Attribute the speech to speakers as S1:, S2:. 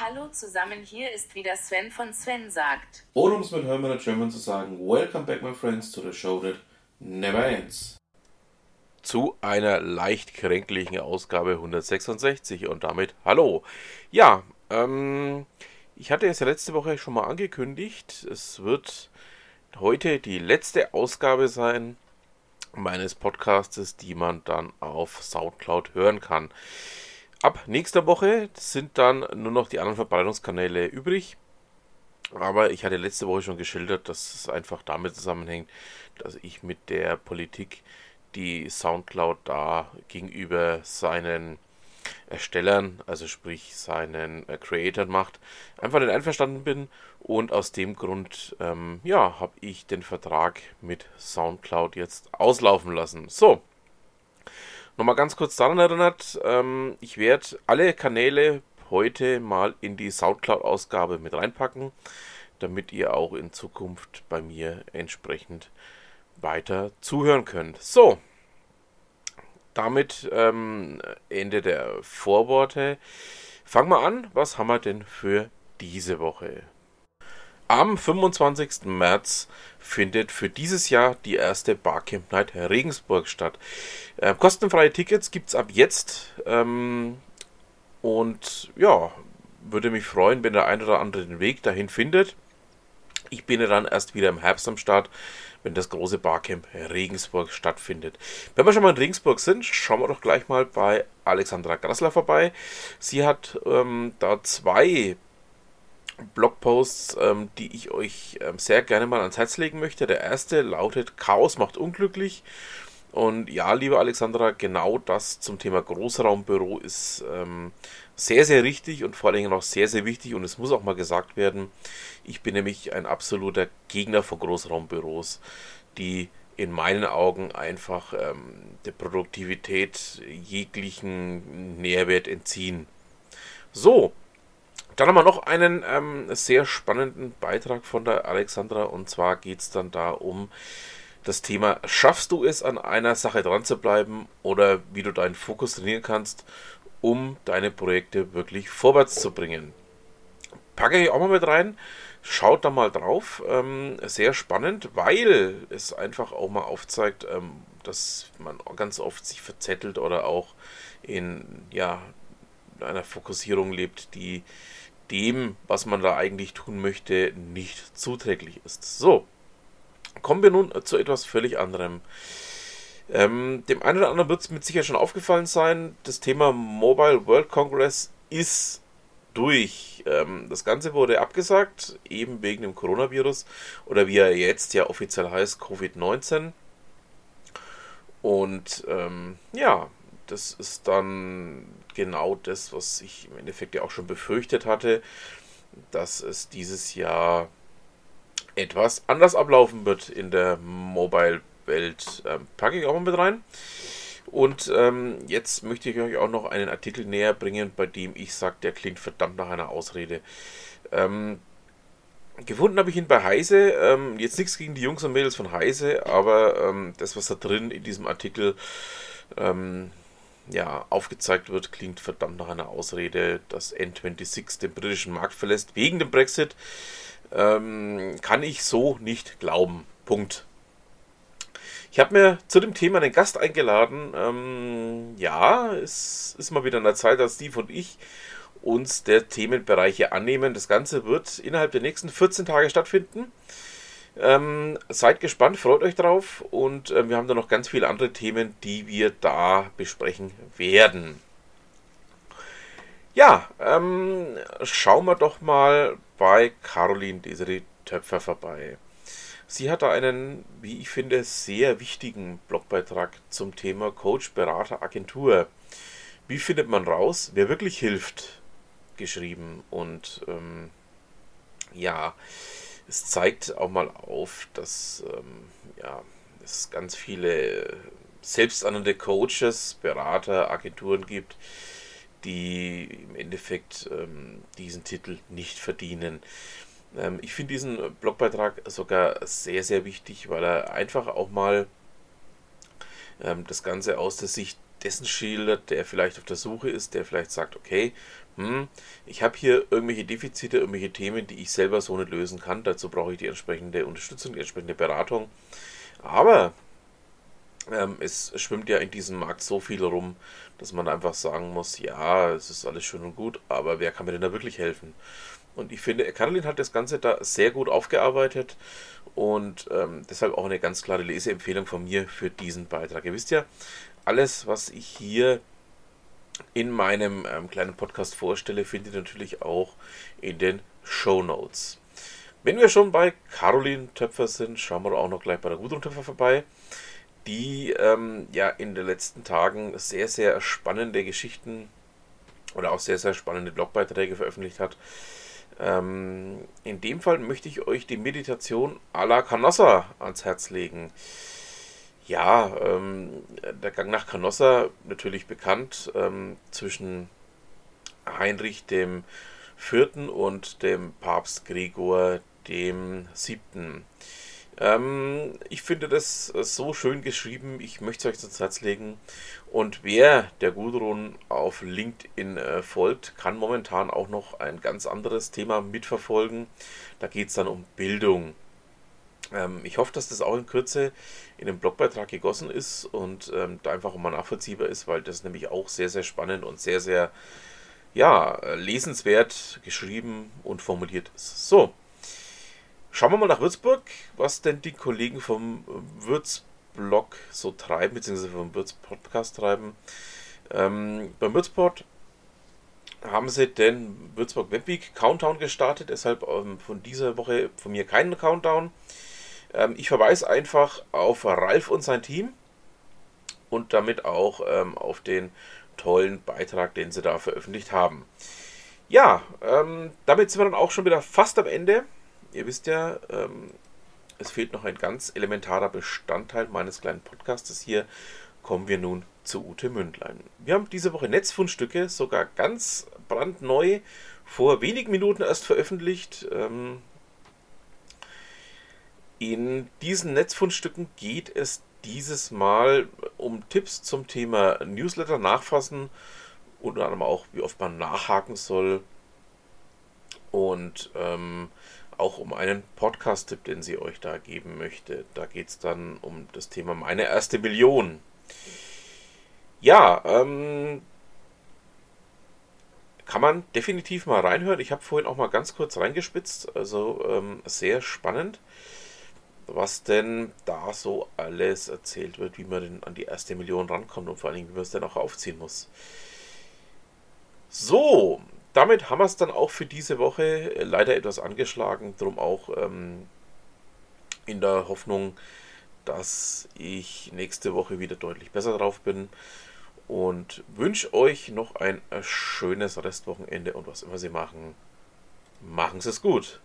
S1: Hallo zusammen, hier ist wieder Sven von Sven sagt.
S2: Oder um es mit Hermann German zu sagen, Welcome back my friends to the show that never ends. Zu einer leicht kränklichen Ausgabe 166 und damit Hallo. Ja, ähm, ich hatte es ja letzte Woche schon mal angekündigt, es wird heute die letzte Ausgabe sein meines Podcastes, die man dann auf Soundcloud hören kann. Ab nächster Woche sind dann nur noch die anderen Verbreitungskanäle übrig. Aber ich hatte letzte Woche schon geschildert, dass es einfach damit zusammenhängt, dass ich mit der Politik, die Soundcloud da gegenüber seinen Erstellern, also sprich seinen äh, Creatoren macht, einfach nicht einverstanden bin und aus dem Grund, ähm, ja, habe ich den Vertrag mit Soundcloud jetzt auslaufen lassen. So, Nochmal ganz kurz daran erinnert, ähm, ich werde alle Kanäle heute mal in die Soundcloud-Ausgabe mit reinpacken, damit ihr auch in Zukunft bei mir entsprechend weiter zuhören könnt. So, damit ähm, Ende der Vorworte. Fangen wir an, was haben wir denn für diese Woche? Am 25. März findet für dieses Jahr die erste Barcamp Night Regensburg statt. Äh, kostenfreie Tickets gibt es ab jetzt. Ähm, und ja, würde mich freuen, wenn der ein oder andere den Weg dahin findet. Ich bin ja dann erst wieder im Herbst am Start, wenn das große Barcamp Regensburg stattfindet. Wenn wir schon mal in Regensburg sind, schauen wir doch gleich mal bei Alexandra Grassler vorbei. Sie hat ähm, da zwei Blogposts, ähm, die ich euch ähm, sehr gerne mal ans Herz legen möchte. Der erste lautet Chaos macht unglücklich. Und ja, liebe Alexandra, genau das zum Thema Großraumbüro ist ähm, sehr, sehr richtig und vor allen Dingen auch sehr, sehr wichtig. Und es muss auch mal gesagt werden, ich bin nämlich ein absoluter Gegner von Großraumbüros, die in meinen Augen einfach ähm, der Produktivität jeglichen Nährwert entziehen. So, dann haben wir noch einen ähm, sehr spannenden Beitrag von der Alexandra und zwar geht es dann da um das Thema, schaffst du es an einer Sache dran zu bleiben oder wie du deinen Fokus trainieren kannst, um deine Projekte wirklich vorwärts zu bringen. Packe ich auch mal mit rein. Schaut da mal drauf. Ähm, sehr spannend, weil es einfach auch mal aufzeigt, ähm, dass man ganz oft sich verzettelt oder auch in ja, einer Fokussierung lebt, die dem, was man da eigentlich tun möchte, nicht zuträglich ist. So, kommen wir nun zu etwas völlig anderem. Ähm, dem einen oder anderen wird es mit Sicherheit schon aufgefallen sein, das Thema Mobile World Congress ist durch. Ähm, das Ganze wurde abgesagt, eben wegen dem Coronavirus oder wie er jetzt ja offiziell heißt, Covid-19. Und ähm, ja, das ist dann genau das, was ich im Endeffekt ja auch schon befürchtet hatte, dass es dieses Jahr etwas anders ablaufen wird in der Mobile-Welt. Ähm, packe ich auch mal mit rein. Und ähm, jetzt möchte ich euch auch noch einen Artikel näher bringen, bei dem ich sage, der klingt verdammt nach einer Ausrede. Ähm, gefunden habe ich ihn bei Heise. Ähm, jetzt nichts gegen die Jungs und Mädels von Heise, aber ähm, das, was da drin in diesem Artikel ähm, ja, aufgezeigt wird, klingt verdammt nach einer Ausrede, dass N26 den britischen Markt verlässt wegen dem Brexit. Ähm, kann ich so nicht glauben. Punkt. Ich habe mir zu dem Thema einen Gast eingeladen. Ähm, ja, es ist mal wieder an der Zeit, dass Steve und ich uns der Themenbereiche annehmen. Das Ganze wird innerhalb der nächsten 14 Tage stattfinden. Ähm, seid gespannt, freut euch drauf und äh, wir haben da noch ganz viele andere Themen, die wir da besprechen werden. Ja, ähm, schauen wir doch mal bei Caroline Desiree Töpfer vorbei. Sie hat da einen, wie ich finde, sehr wichtigen Blogbeitrag zum Thema Coach, Berater, Agentur. Wie findet man raus, wer wirklich hilft, geschrieben. Und ähm, ja, es zeigt auch mal auf, dass ähm, ja, es ganz viele selbsternannte Coaches, Berater, Agenturen gibt, die im Endeffekt ähm, diesen Titel nicht verdienen. Ähm, ich finde diesen Blogbeitrag sogar sehr, sehr wichtig, weil er einfach auch mal ähm, das Ganze aus der Sicht dessen schildert, der vielleicht auf der Suche ist, der vielleicht sagt, okay, hm, ich habe hier irgendwelche Defizite, irgendwelche Themen, die ich selber so nicht lösen kann. Dazu brauche ich die entsprechende Unterstützung, die entsprechende Beratung. Aber ähm, es schwimmt ja in diesem Markt so viel rum, dass man einfach sagen muss, ja, es ist alles schön und gut, aber wer kann mir denn da wirklich helfen? Und ich finde, Caroline hat das Ganze da sehr gut aufgearbeitet und ähm, deshalb auch eine ganz klare Leseempfehlung von mir für diesen Beitrag. Ihr wisst ja, alles, was ich hier in meinem ähm, kleinen Podcast vorstelle, findet ihr natürlich auch in den Show Notes. Wenn wir schon bei Caroline Töpfer sind, schauen wir auch noch gleich bei der Gudrun Töpfer vorbei, die ähm, ja in den letzten Tagen sehr, sehr spannende Geschichten oder auch sehr, sehr spannende Blogbeiträge veröffentlicht hat. Ähm, in dem Fall möchte ich euch die Meditation à la Canossa ans Herz legen. Ja, ähm, der Gang nach Canossa, natürlich bekannt, ähm, zwischen Heinrich dem Vierten und dem Papst Gregor dem Siebten. Ähm, ich finde das so schön geschrieben, ich möchte es euch ans Herz legen. Und wer der Gudrun auf LinkedIn äh, folgt, kann momentan auch noch ein ganz anderes Thema mitverfolgen. Da geht es dann um Bildung. Ähm, ich hoffe, dass das auch in Kürze in den Blogbeitrag gegossen ist und ähm, da einfach mal nachvollziehbar ist, weil das nämlich auch sehr, sehr spannend und sehr, sehr ja, lesenswert geschrieben und formuliert ist. So, Schauen wir mal nach Würzburg, was denn die Kollegen vom Würzblog so treiben, beziehungsweise vom Würz-Podcast treiben. Ähm, beim Würzport haben sie den Würzburg Webweek Countdown gestartet, deshalb ähm, von dieser Woche von mir keinen Countdown. Ähm, ich verweise einfach auf Ralf und sein Team und damit auch ähm, auf den tollen Beitrag, den sie da veröffentlicht haben. Ja, ähm, damit sind wir dann auch schon wieder fast am Ende ihr wisst ja, ähm, es fehlt noch ein ganz elementarer Bestandteil meines kleinen Podcastes hier. Kommen wir nun zu Ute Mündlein. Wir haben diese Woche Netzfundstücke, sogar ganz brandneu, vor wenigen Minuten erst veröffentlicht. Ähm, in diesen Netzfundstücken geht es dieses Mal um Tipps zum Thema Newsletter nachfassen, unter anderem auch, wie oft man nachhaken soll und ähm, auch um einen Podcast-Tipp, den sie euch da geben möchte. Da geht es dann um das Thema meine erste Million. Ja, ähm, kann man definitiv mal reinhören. Ich habe vorhin auch mal ganz kurz reingespitzt. Also ähm, sehr spannend, was denn da so alles erzählt wird, wie man denn an die erste Million rankommt und vor allen Dingen, wie man es dann auch aufziehen muss. So, damit haben wir es dann auch für diese Woche. Leider etwas angeschlagen, darum auch ähm, in der Hoffnung, dass ich nächste Woche wieder deutlich besser drauf bin. Und wünsche euch noch ein schönes Restwochenende und was immer Sie machen, machen Sie es gut.